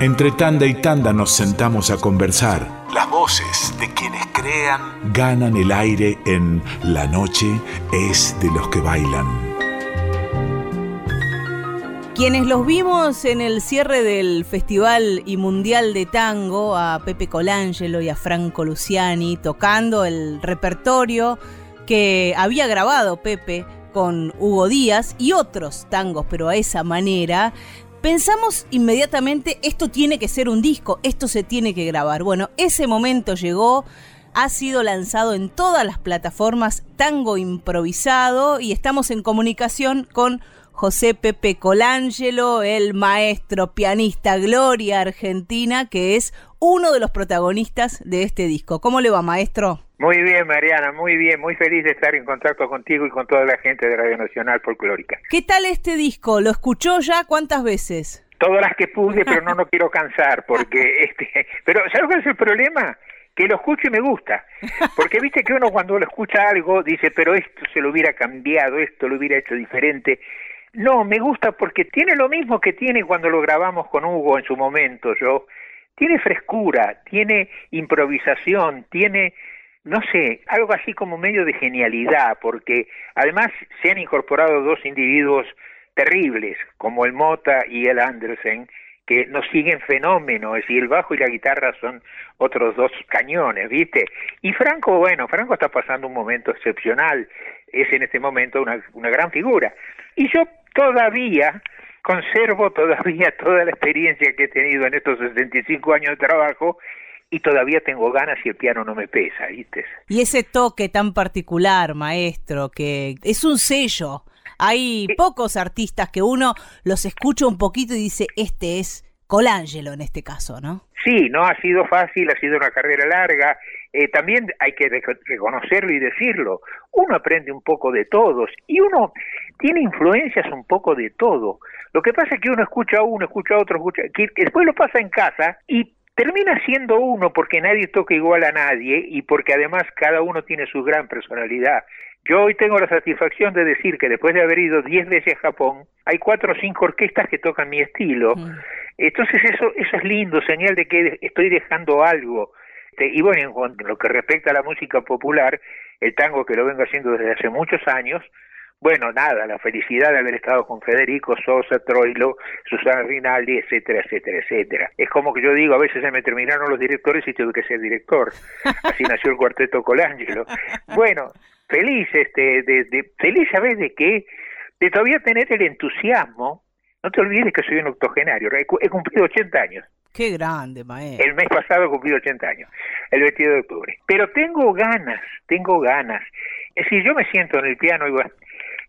Entre tanda y tanda nos sentamos a conversar. Las voces de quienes crean ganan el aire en La noche es de los que bailan. Quienes los vimos en el cierre del Festival y Mundial de Tango, a Pepe Colangelo y a Franco Luciani, tocando el repertorio que había grabado Pepe con Hugo Díaz y otros tangos, pero a esa manera, pensamos inmediatamente, esto tiene que ser un disco, esto se tiene que grabar. Bueno, ese momento llegó, ha sido lanzado en todas las plataformas Tango Improvisado y estamos en comunicación con José Pepe Colangelo, el maestro pianista Gloria Argentina, que es uno de los protagonistas de este disco. ¿Cómo le va, maestro? Muy bien, Mariana, muy bien, muy feliz de estar en contacto contigo y con toda la gente de Radio Nacional Folclórica. ¿Qué tal este disco? ¿Lo escuchó ya cuántas veces? Todas las que pude, pero no no quiero cansar, porque este, pero ¿sabes cuál es el problema? Que lo escucho y me gusta, porque viste que uno cuando lo escucha algo dice, pero esto se lo hubiera cambiado, esto lo hubiera hecho diferente. No, me gusta porque tiene lo mismo que tiene cuando lo grabamos con Hugo en su momento, yo. Tiene frescura, tiene improvisación, tiene no sé, algo así como medio de genialidad, porque además se han incorporado dos individuos terribles, como el Mota y el Andersen, que nos siguen fenómenos, y el bajo y la guitarra son otros dos cañones, ¿viste? Y Franco, bueno, Franco está pasando un momento excepcional, es en este momento una, una gran figura. Y yo todavía conservo todavía toda la experiencia que he tenido en estos 65 años de trabajo y todavía tengo ganas y el piano no me pesa, ¿viste? Y ese toque tan particular, maestro, que es un sello. Hay pocos artistas que uno los escucha un poquito y dice, este es Colangelo en este caso, ¿no? Sí, no ha sido fácil, ha sido una carrera larga. Eh, también hay que reconocerlo y decirlo. Uno aprende un poco de todos y uno tiene influencias un poco de todo. Lo que pasa es que uno escucha a uno, escucha a otro, escucha, que después lo pasa en casa y termina siendo uno porque nadie toca igual a nadie y porque además cada uno tiene su gran personalidad. Yo hoy tengo la satisfacción de decir que después de haber ido diez veces a Japón, hay cuatro o cinco orquestas que tocan mi estilo. Entonces eso, eso es lindo, señal de que estoy dejando algo. Este, y bueno, en lo que respecta a la música popular, el tango que lo vengo haciendo desde hace muchos años, bueno, nada, la felicidad de haber estado con Federico Sosa, Troilo, Susana Rinaldi, etcétera, etcétera, etcétera. Es como que yo digo, a veces se me terminaron los directores y tuve que ser director. Así nació el cuarteto Colangelo. Bueno, feliz, este, de, de, feliz, ¿sabes de qué? De todavía tener el entusiasmo. No te olvides que soy un octogenario, he, cumplido 80 años. Qué grande, maestro. El mes pasado he cumplido 80 años, el 22 de octubre. Pero tengo ganas, tengo ganas. Es decir, yo me siento en el piano y bueno,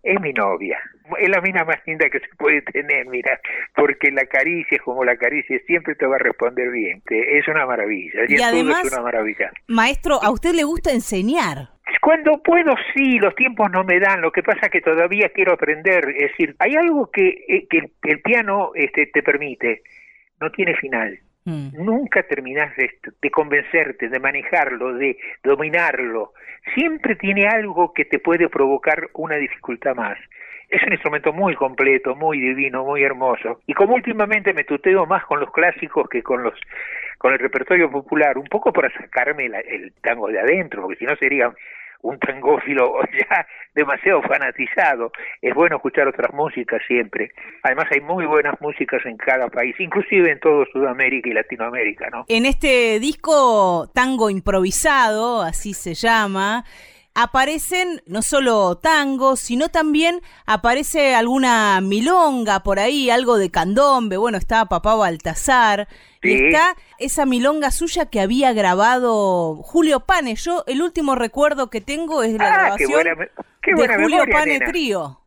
es mi novia. Es la mina más linda que se puede tener, mira, porque la caricia, como la caricia, siempre te va a responder bien. Es una maravilla. Y, además, es una maravilla. Maestro, ¿a usted le gusta enseñar? Cuando puedo, sí, los tiempos no me dan. Lo que pasa es que todavía quiero aprender. Es decir, hay algo que, eh, que el piano este, te permite. No tiene final. Mm. Nunca terminás de, de, convencerte, de manejarlo, de dominarlo. Siempre tiene algo que te puede provocar una dificultad más. Es un instrumento muy completo, muy divino, muy hermoso. Y como últimamente me tuteo más con los clásicos que con los con el repertorio popular, un poco para sacarme el tango de adentro, porque si no sería un tangófilo ya demasiado fanatizado. Es bueno escuchar otras músicas siempre. Además hay muy buenas músicas en cada país, inclusive en todo Sudamérica y Latinoamérica, ¿no? En este disco Tango Improvisado, así se llama, aparecen no solo tangos, sino también aparece alguna milonga por ahí, algo de candombe, bueno, está Papá Baltasar, y está esa milonga suya que había grabado Julio Pane. Yo el último recuerdo que tengo es la ah, grabación de Julio Pane Trío.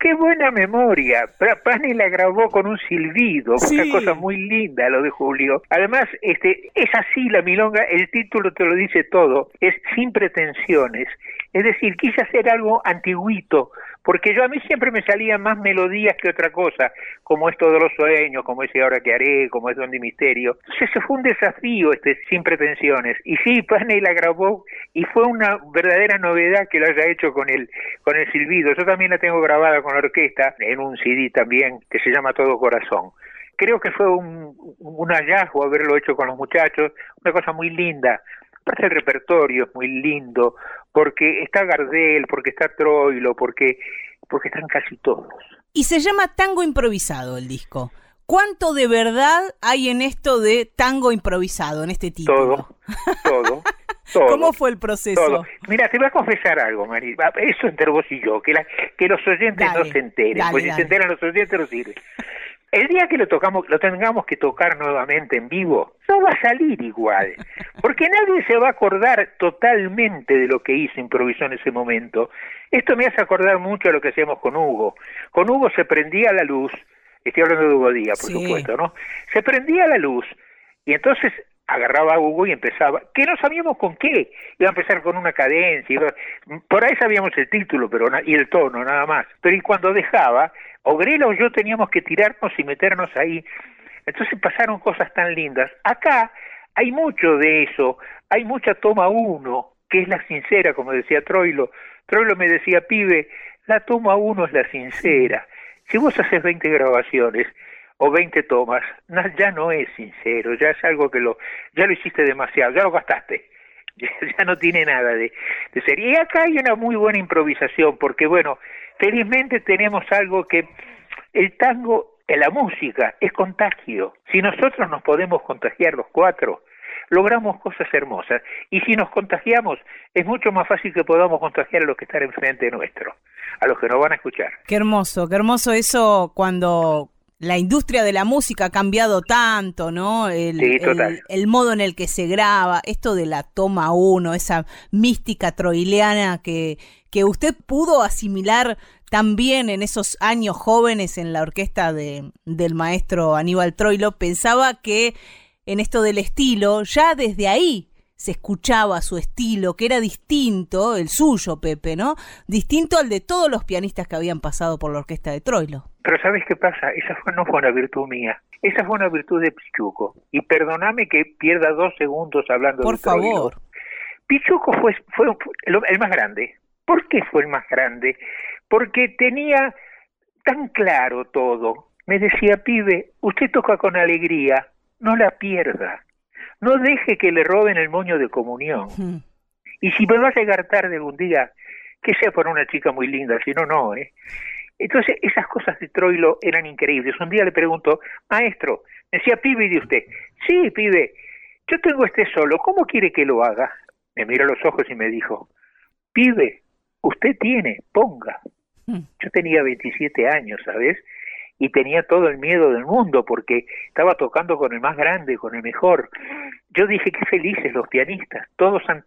Qué buena memoria. Pani la grabó con un silbido, una cosa muy linda lo de Julio. Además, este, es así la milonga, el título te lo dice todo, es sin pretensiones. Es decir, quise hacer algo antiguito, porque yo a mí siempre me salían más melodías que otra cosa, como esto de los sueños, como ese ahora que haré, como es Donde Misterio. Entonces eso fue un desafío, este, sin pretensiones. Y sí, Paney la grabó y fue una verdadera novedad que lo haya hecho con el, con el silbido. Yo también la tengo grabada con la orquesta en un CD también que se llama Todo Corazón creo que fue un, un hallazgo haberlo hecho con los muchachos, una cosa muy linda. El repertorio es muy lindo, porque está Gardel, porque está Troilo, porque, porque están casi todos. Y se llama Tango Improvisado el disco. ¿Cuánto de verdad hay en esto de tango improvisado, en este título? Todo, todo. ¿Cómo fue el proceso? Mira, te voy a confesar algo, Mari. Eso entre vos y yo, que, la, que los oyentes no se enteren. pues si se enteran los oyentes no sirve. El día que lo tocamos, lo tengamos que tocar nuevamente en vivo, no va a salir igual, porque nadie se va a acordar totalmente de lo que hizo, improvisó en ese momento. Esto me hace acordar mucho a lo que hacíamos con Hugo. Con Hugo se prendía la luz, estoy hablando de Hugo Díaz, por supuesto, ¿no? Se prendía la luz y entonces agarraba a Hugo y empezaba, que no sabíamos con qué, iba a empezar con una cadencia, por ahí sabíamos el título pero y el tono, nada más, pero y cuando dejaba, Ogrela o yo teníamos que tirarnos y meternos ahí, entonces pasaron cosas tan lindas. Acá hay mucho de eso, hay mucha toma uno, que es la sincera, como decía Troilo, Troilo me decía, pibe, la toma uno es la sincera, si vos haces 20 grabaciones, o 20 tomas, ya no es sincero, ya es algo que lo, ya lo hiciste demasiado, ya lo gastaste, ya, no tiene nada de, de ser. Y acá hay una muy buena improvisación, porque bueno, felizmente tenemos algo que el tango, en la música, es contagio. Si nosotros nos podemos contagiar los cuatro, logramos cosas hermosas. Y si nos contagiamos, es mucho más fácil que podamos contagiar a los que están enfrente nuestro, a los que nos van a escuchar. Qué hermoso, qué hermoso eso cuando la industria de la música ha cambiado tanto, ¿no? El, el, modo en el que se graba, esto de la toma uno, esa mística troileana que, que usted pudo asimilar también en esos años jóvenes en la orquesta de, del maestro Aníbal Troilo, pensaba que en esto del estilo, ya desde ahí se escuchaba su estilo, que era distinto, el suyo, Pepe, ¿no? Distinto al de todos los pianistas que habían pasado por la orquesta de Troilo. Pero ¿sabes qué pasa? Esa fue, no fue una virtud mía. Esa fue una virtud de Pichuco. Y perdóname que pierda dos segundos hablando por de Por favor. Pichuco fue, fue el más grande. ¿Por qué fue el más grande? Porque tenía tan claro todo. Me decía, pibe, usted toca con alegría, no la pierda no deje que le roben el moño de comunión. Y si me va a llegar tarde algún día, que sea por una chica muy linda, si no, no, ¿eh? Entonces, esas cosas de Troilo eran increíbles. Un día le pregunto, maestro, me decía, pibe, ¿y de usted? Sí, pibe, yo tengo este solo, ¿cómo quiere que lo haga? Me miró a los ojos y me dijo, pibe, usted tiene, ponga. Yo tenía 27 años, ¿sabes? Y tenía todo el miedo del mundo porque estaba tocando con el más grande, con el mejor. Yo dije, qué felices los pianistas, todos han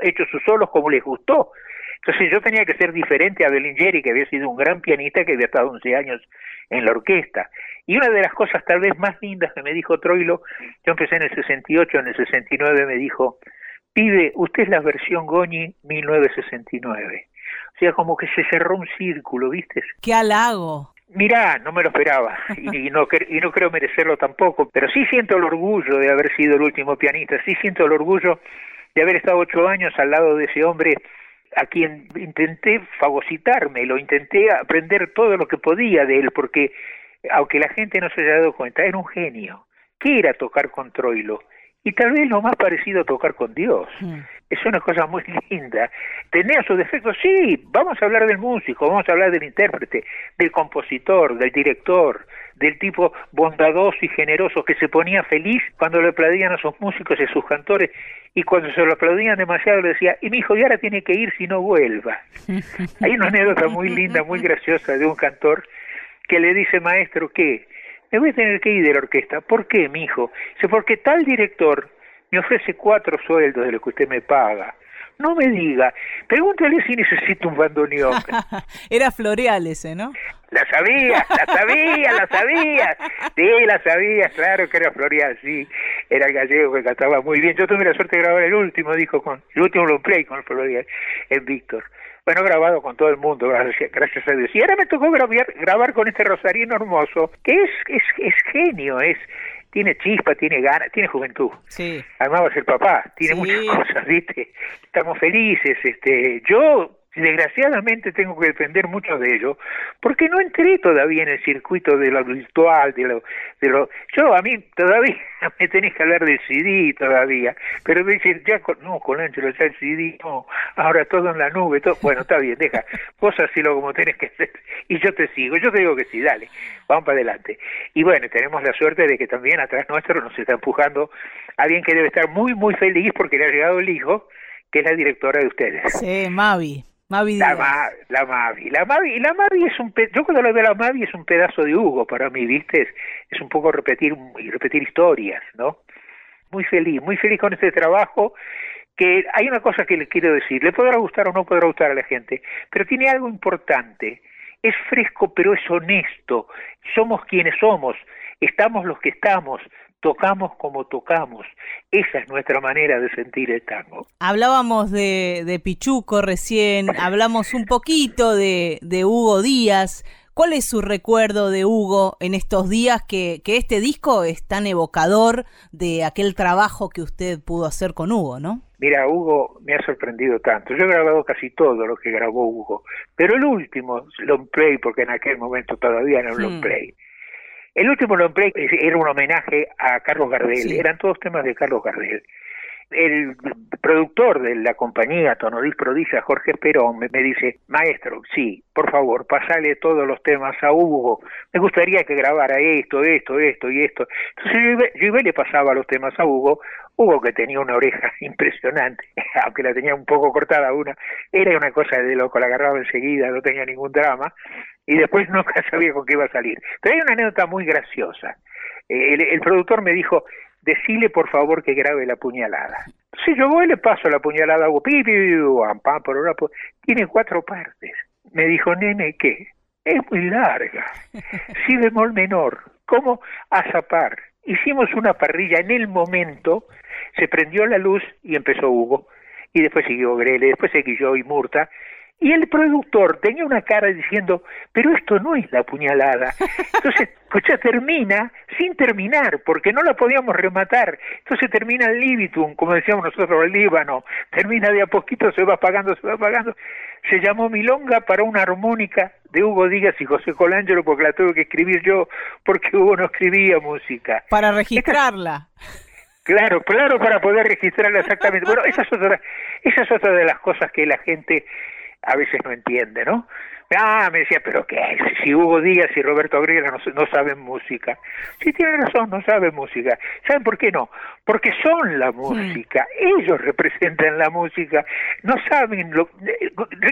hecho sus solos como les gustó. Entonces yo tenía que ser diferente a Bellingeri, que había sido un gran pianista que había estado 11 años en la orquesta. Y una de las cosas tal vez más lindas que me dijo Troilo, yo empecé en el 68, en el 69 me dijo, pide, usted es la versión Goñi 1969. O sea, como que se cerró un círculo, ¿viste? ¡Qué halago! Mirá, no me lo esperaba y no, y no creo merecerlo tampoco, pero sí siento el orgullo de haber sido el último pianista, sí siento el orgullo de haber estado ocho años al lado de ese hombre a quien intenté fagocitarme, lo intenté aprender todo lo que podía de él, porque aunque la gente no se haya dado cuenta, era un genio. ¿Qué era tocar con Troilo? Y tal vez lo más parecido a tocar con Dios. Mm. Es una cosa muy linda. ¿Tenía sus defectos? Sí, vamos a hablar del músico, vamos a hablar del intérprete, del compositor, del director, del tipo bondadoso y generoso que se ponía feliz cuando le aplaudían a sus músicos y a sus cantores y cuando se lo aplaudían demasiado le decía, y mi hijo, y ahora tiene que ir si no vuelva. Hay una anécdota muy linda, muy graciosa de un cantor que le dice, maestro, ¿qué? Me voy a tener que ir de la orquesta. ¿Por qué, mi hijo? Dice, porque tal director me ofrece cuatro sueldos de lo que usted me paga. No me diga, pregúntale si necesito un bandoneón. Era Floreal ese, ¿no? La sabía, la sabía, la sabía. Sí, la sabía, claro que era Floreal, sí. Era el gallego que cantaba muy bien. Yo tuve la suerte de grabar el último disco, con el último long play con Floreal, en Víctor bueno, grabado con todo el mundo, gracias, gracias a Dios. Y ahora me tocó grabar, grabar con este rosarino hermoso, que es, es, es genio, es tiene chispa, tiene ganas, tiene juventud. Sí. Además va a ser papá, tiene muchas cosas, ¿viste? Estamos felices, este, yo desgraciadamente tengo que depender mucho de ello, porque no entré todavía en el circuito de lo virtual, de lo, de lo, yo a mí todavía me tenés que hablar del CD todavía, pero me dicen, ya con, no, con Ángelo, ya el CD, no, ahora todo en la nube, todo, bueno, está bien, deja, vos hacelo como tenés que hacer, y yo te sigo, yo te digo que sí, dale, vamos para adelante. Y bueno, tenemos la suerte de que también atrás nuestro nos está empujando alguien que debe estar muy, muy feliz porque le ha llegado el hijo, que es la directora de ustedes. Sí, Mavi. Mavi la, la Mavi. La Mavi, la Mavi es un yo cuando lo veo a la Mavi es un pedazo de Hugo para mí, ¿viste? Es, un poco repetir y repetir historias, ¿no? Muy feliz, muy feliz con este trabajo que hay una cosa que le quiero decir, le podrá gustar o no podrá gustar a la gente, pero tiene algo importante. Es fresco, pero es honesto. Somos quienes somos, estamos los que estamos, tocamos como tocamos. Esa es nuestra manera de sentir el tango. Hablábamos de, de Pichuco recién, hablamos un poquito de, de, Hugo Díaz. ¿Cuál es su recuerdo de Hugo en estos días que, que, este disco es tan evocador de aquel trabajo que usted pudo hacer con Hugo, no? Mira, Hugo me ha sorprendido tanto. Yo he grabado casi todo lo que grabó Hugo, pero el último, long play, porque en aquel momento todavía era un long hmm. play, el último long play era un homenaje a Carlos Gardel, eran todos temas de Carlos Gardel. El productor de la compañía Tonodis Prodigia, Jorge Perón, me, dice, maestro, sí, por favor, pasale todos los temas a Hugo, me gustaría que grabara esto, esto, esto y esto. Entonces yo iba, y le pasaba los temas a Hugo, Hugo que tenía una oreja impresionante, aunque la tenía un poco cortada una, era una cosa de loco, la agarraba enseguida, no tenía ningún drama, y después nunca sabía con qué iba a salir. Pero hay una anécdota muy graciosa. Eh, el, productor me dijo, decile por favor que grabe la puñalada. Si yo voy le paso la puñalada, hago pi, por una, tiene cuatro partes. Me dijo, nene, ¿qué? Es muy larga. Si bemol menor. ¿Cómo? A zapar. Hicimos una parrilla en el momento, se prendió la luz y empezó Hugo. Y después siguió Grele, después seguí yo y Murta, y el productor tenía una cara diciendo, pero esto no es la puñalada. Entonces, pues ya termina sin terminar, porque no la podíamos rematar. Entonces termina el libitum, como decíamos nosotros, el Líbano. Termina de a poquito, se va apagando, se va apagando. Se llamó Milonga para una armónica de Hugo Díaz y José Colangelo, porque la tuve que escribir yo, porque Hugo no escribía música. Para registrarla. Claro, claro, para poder registrarla exactamente. Bueno, esa es otra, esa es otra de las cosas que la gente a veces no entiende, ¿no? Ah, me decía, pero ¿qué? Si Hugo Díaz y Roberto Agrela no, no saben música. Sí, tiene razón, no saben música. ¿Saben por qué no? Porque son la música. Ellos representan la música. No saben lo...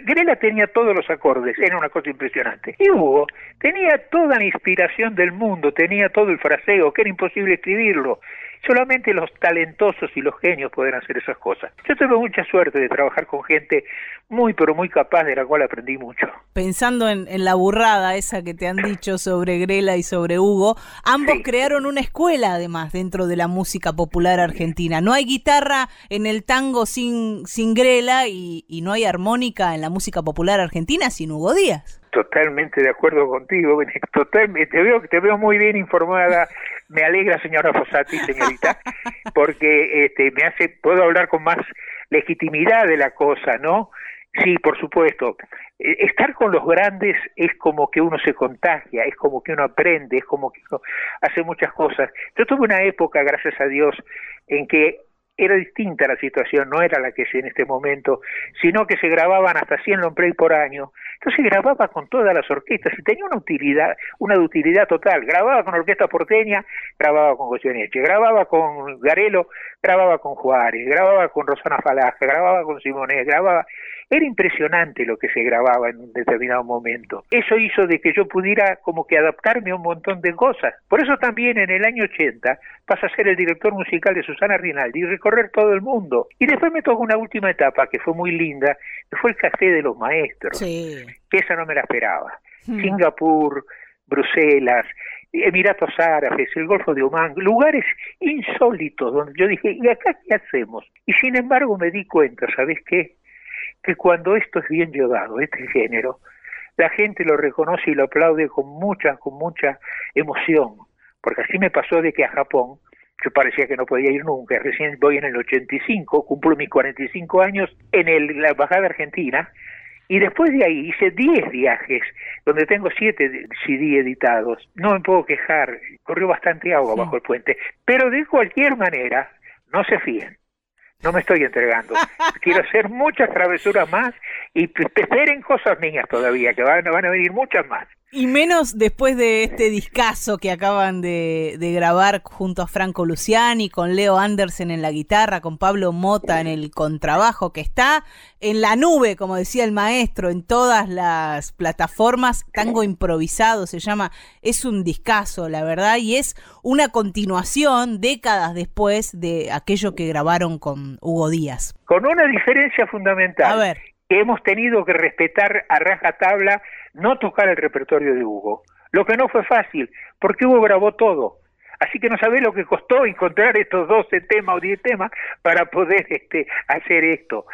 Grela tenía todos los acordes, era una cosa impresionante. Y Hugo tenía toda la inspiración del mundo, tenía todo el fraseo, que era imposible escribirlo. Solamente los talentosos y los genios pueden hacer esas cosas. Yo tuve mucha suerte de trabajar con gente muy, pero muy capaz, de la cual aprendí mucho. Pensando en, la burrada esa que te han dicho sobre Grela y sobre Hugo, ambos crearon una escuela, además, dentro de la música popular argentina. No hay guitarra en el tango sin, sin Grela y, y no hay armónica en la música popular argentina sin Hugo Díaz. Totalmente de acuerdo contigo, totalmente, te veo, te veo muy bien informada. Me alegra, señora Fossati, señorita, porque este, me hace, puedo hablar con más legitimidad de la cosa, ¿no? Sí, por supuesto. E, estar con los grandes es como que uno se contagia, es como que uno aprende, es como que uno hace muchas cosas. Yo tuve una época, gracias a Dios, en que era distinta la situación, no era la que es en este momento, sino que se grababan hasta 100 long por año. Entonces grababa con todas las orquestas y tenía una utilidad, una utilidad total. Grababa con Orquesta Porteña, grababa con Goyeneche, grababa con Garelo, grababa con Juárez, grababa con Rosana Falaja, grababa con Simonet, grababa era impresionante lo que se grababa en un determinado momento. Eso hizo de que yo pudiera como que adaptarme a un montón de cosas. Por eso también en el año 80 pasa a ser el director musical de Susana Rinaldi y recorrer todo el mundo. Y después me tocó una última etapa que fue muy linda, que fue el Café de los Maestros. Que esa no me la esperaba. Singapur, Bruselas, Emiratos Árabes, el Golfo de Omán, lugares insólitos donde yo dije, ¿y acá qué hacemos? Y sin embargo me di cuenta, ¿sabes qué? que cuando esto es bien llevado, este género, la gente lo reconoce y lo aplaude con mucha, con mucha emoción, porque así me pasó de que a Japón yo parecía que no podía ir nunca, recién voy en el 85, cumplo mis 45 años en el, la embajada argentina Y después de ahí hice 10 viajes, donde tengo 7 CD editados. No me puedo quejar, corrió bastante agua bajo el puente. Pero de cualquier manera, no se fíen. No me estoy entregando. Quiero hacer muchas travesuras más y esperen cosas mías todavía, que van, van a venir muchas más. Y menos después de este discazo que acaban de, grabar junto a Franco Luciani, con Leo Andersen en la guitarra, con Pablo Mota en el contrabajo, que está en la nube, como decía el maestro, en todas las plataformas. Tango improvisado se llama. Es un discazo, la verdad, y es una continuación décadas después de aquello que grabaron con Hugo Díaz. Con una diferencia fundamental. A ver. Que hemos tenido que respetar a raja tabla no tocar el repertorio de Hugo, lo que no fue fácil, porque Hugo grabó todo. Así que no sabés lo que costó encontrar estos 12 temas o 10 temas para poder este, hacer esto.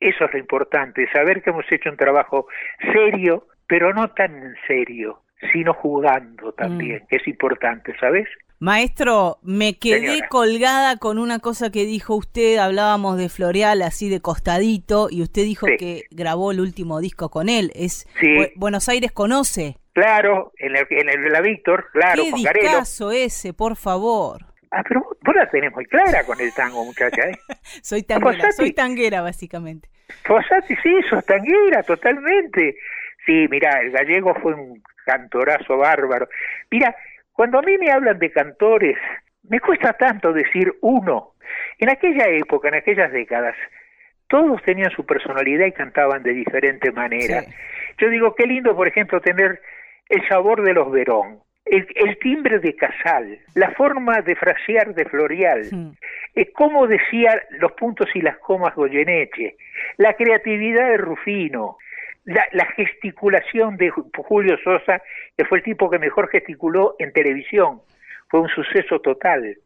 Eso es lo importante, saber que hemos hecho un trabajo serio, pero no tan serio, sino jugando también, mm. que es importante, ¿sabes? Maestro, me quedé colgada con una cosa que dijo usted, hablábamos de Floreal así de costadito y usted dijo que grabó el último disco con él, es Buenos Aires conoce. Claro, en el, en la Víctor, claro, ¿Qué discazo ese, por favor? Ah, pero vos la tenés muy clara con el tango, muchacha, ¿eh? soy tanguera, soy tanguera básicamente. Fossati, sí, sos tanguera, totalmente. Sí, mira, el gallego fue un cantorazo bárbaro. Mira, cuando a mí me hablan de cantores, me cuesta tanto decir uno. En aquella época, en aquellas décadas, todos tenían su personalidad y cantaban de diferente manera. Yo digo, qué lindo, por ejemplo, tener el sabor de los Verón, el, timbre de Casal, la forma de frasear de Florial, es como decía los puntos y las comas Goyeneche, la creatividad de Rufino, la, gesticulación de Julio Sosa, que fue el tipo que mejor gesticuló en televisión, fue un suceso total.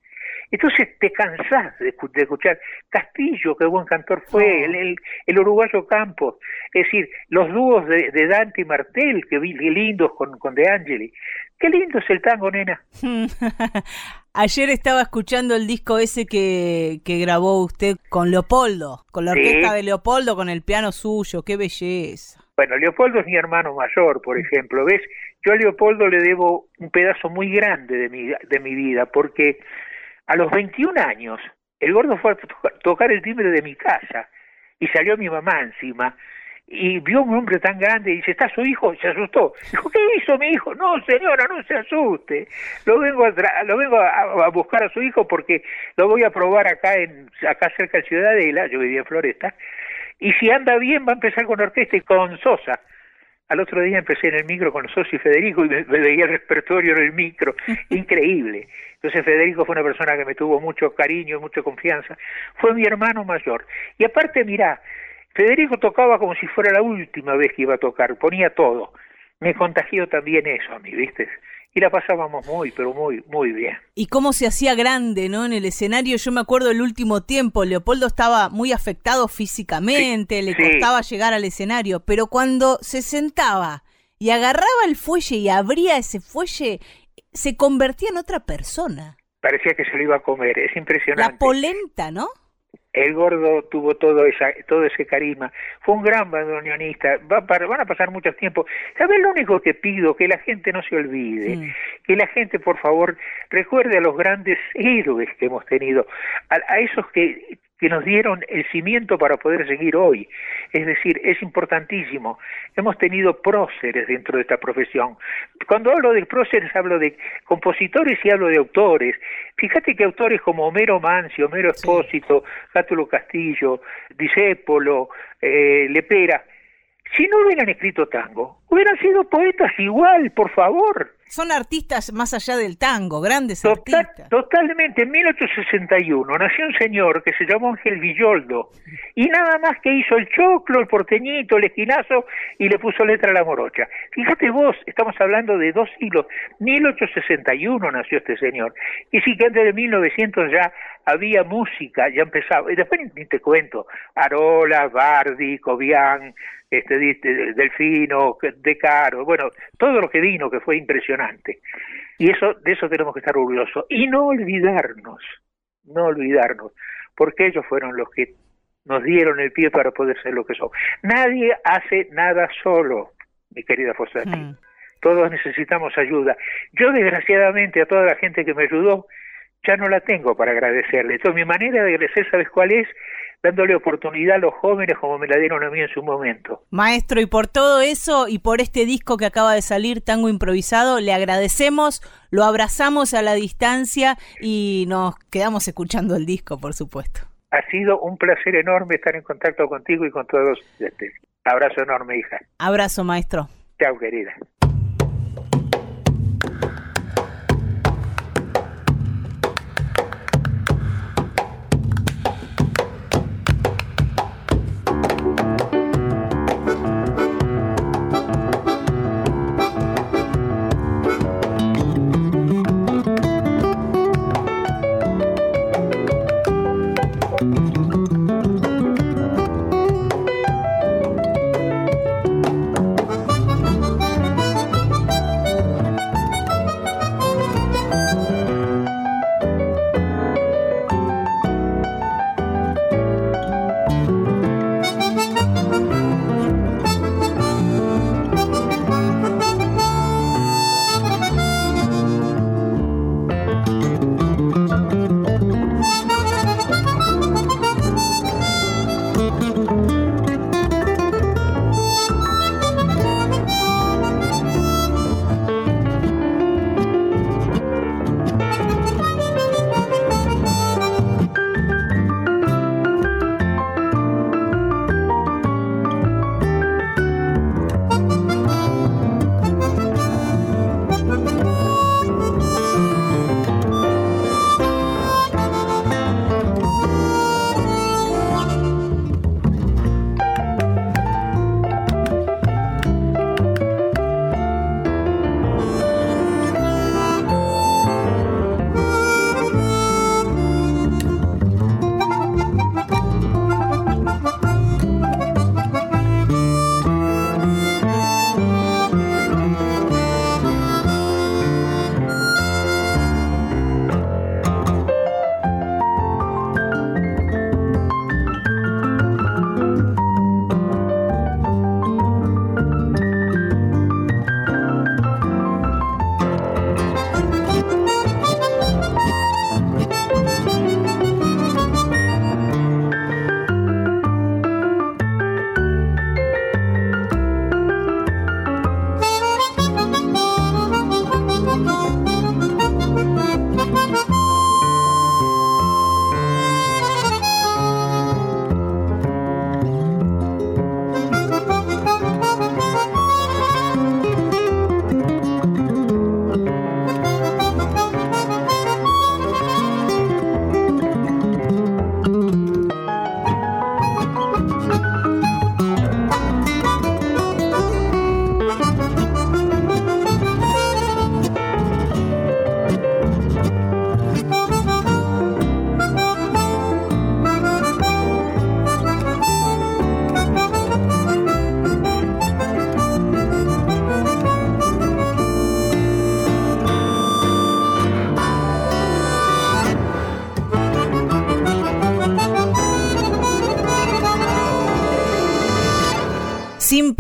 Entonces te cansás de, escuchar Castillo, qué buen cantor fue, el, el, uruguayo Campos, es decir, los dúos de, Dante y Martel, que vi lindos con, con De Angeli. Qué lindo es el tango, nena. Ayer estaba escuchando el disco ese que, que grabó usted con Leopoldo, con la orquesta de Leopoldo, con el piano suyo, qué belleza. Bueno, Leopoldo es mi hermano mayor, por ejemplo, ¿ves? Yo a Leopoldo le debo un pedazo muy grande de mi, de mi vida, porque a los 21 años el gordo fue a tocar el timbre de mi casa y salió mi mamá encima y vio un hombre tan grande y dice, ¿está su hijo? Se asustó. Dijo, ¿qué hizo mi hijo? No, señora, no se asuste. Lo vengo a, lo vengo a, buscar a su hijo porque lo voy a probar acá en acá cerca de Ciudadela, yo vivía en Floresta, y si anda bien, va a empezar con orquesta y con Sosa. Al otro día empecé en el micro con Sosa y Federico y me, veía el repertorio en el micro. Increíble. Entonces Federico fue una persona que me tuvo mucho cariño, y mucha confianza. Fue mi hermano mayor. Y aparte, mirá, Federico tocaba como si fuera la última vez que iba a tocar, ponía todo. Me contagió también eso a mí, ¿viste? Y la pasábamos muy, pero muy, muy bien. Y cómo se hacía grande, ¿no? En el escenario, yo me acuerdo el último tiempo, Leopoldo estaba muy afectado físicamente, le costaba llegar al escenario, pero cuando se sentaba y agarraba el fuelle y abría ese fuelle, se convertía en otra persona. Parecía que se lo iba a comer, es impresionante. La polenta, ¿no? El gordo tuvo todo esa, todo ese carisma, fue un gran bandoneonista, Va van a pasar muchos tiempos. ¿Sabes lo único que pido? Que la gente no se olvide, que la gente por favor recuerde a los grandes héroes que hemos tenido, a esos que que nos dieron el cimiento para poder seguir hoy. Es decir, es importantísimo. Hemos tenido próceres dentro de esta profesión. Cuando hablo de próceres hablo de compositores y hablo de autores. Fíjate que autores como Homero Mancio, Homero Espósito, Cátulo Castillo, Disépolo, eh, Lepera, si no hubieran escrito tango, hubieran sido poetas igual, por favor. Son artistas más allá del tango, grandes artistas. Totalmente. En 1861 nació un señor que se llamó Ángel Villoldo y nada más que hizo el choclo, el porteñito, el esquinazo y le puso letra a la morocha. Fíjate vos, estamos hablando de dos siglos. 1861 nació este señor. Y sí que antes de 1900 ya había música, ya empezaba. Y después ni te cuento, Arola, Bardi, Cobian, este, Delfino, De Caro, bueno, todo lo que vino que fue impresionante. Y eso, de eso tenemos que estar orgullosos. Y no olvidarnos, no olvidarnos, porque ellos fueron los que nos dieron el pie para poder ser lo que somos. Nadie hace nada solo, mi querida Fossati. Hmm. Todos necesitamos ayuda. Yo, desgraciadamente, a toda la gente que me ayudó, ya no la tengo para agradecerle. Entonces, mi manera de agradecer, ¿sabes cuál es? dándole oportunidad a los jóvenes como me la dieron a mí en su momento. Maestro, y por todo eso y por este disco que acaba de salir, Tango Improvisado, le agradecemos, lo abrazamos a la distancia y nos quedamos escuchando el disco, por supuesto. Ha sido un placer enorme estar en contacto contigo y con todos ustedes. Abrazo enorme, hija. Abrazo, maestro. Chao, querida.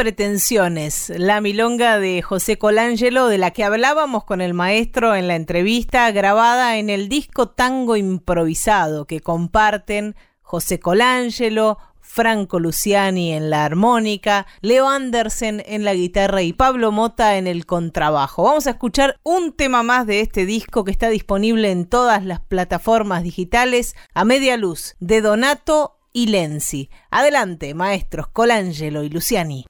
Pretensiones, la milonga de José Colangelo, de la que hablábamos con el maestro en la entrevista, grabada en el disco Tango Improvisado, que comparten José Colangelo, Franco Luciani en la armónica, Leo Andersen en la guitarra y Pablo Mota en el contrabajo. Vamos a escuchar un tema más de este disco que está disponible en todas las plataformas digitales a media luz de Donato y Lenzi. Adelante, maestros Colangelo y Luciani.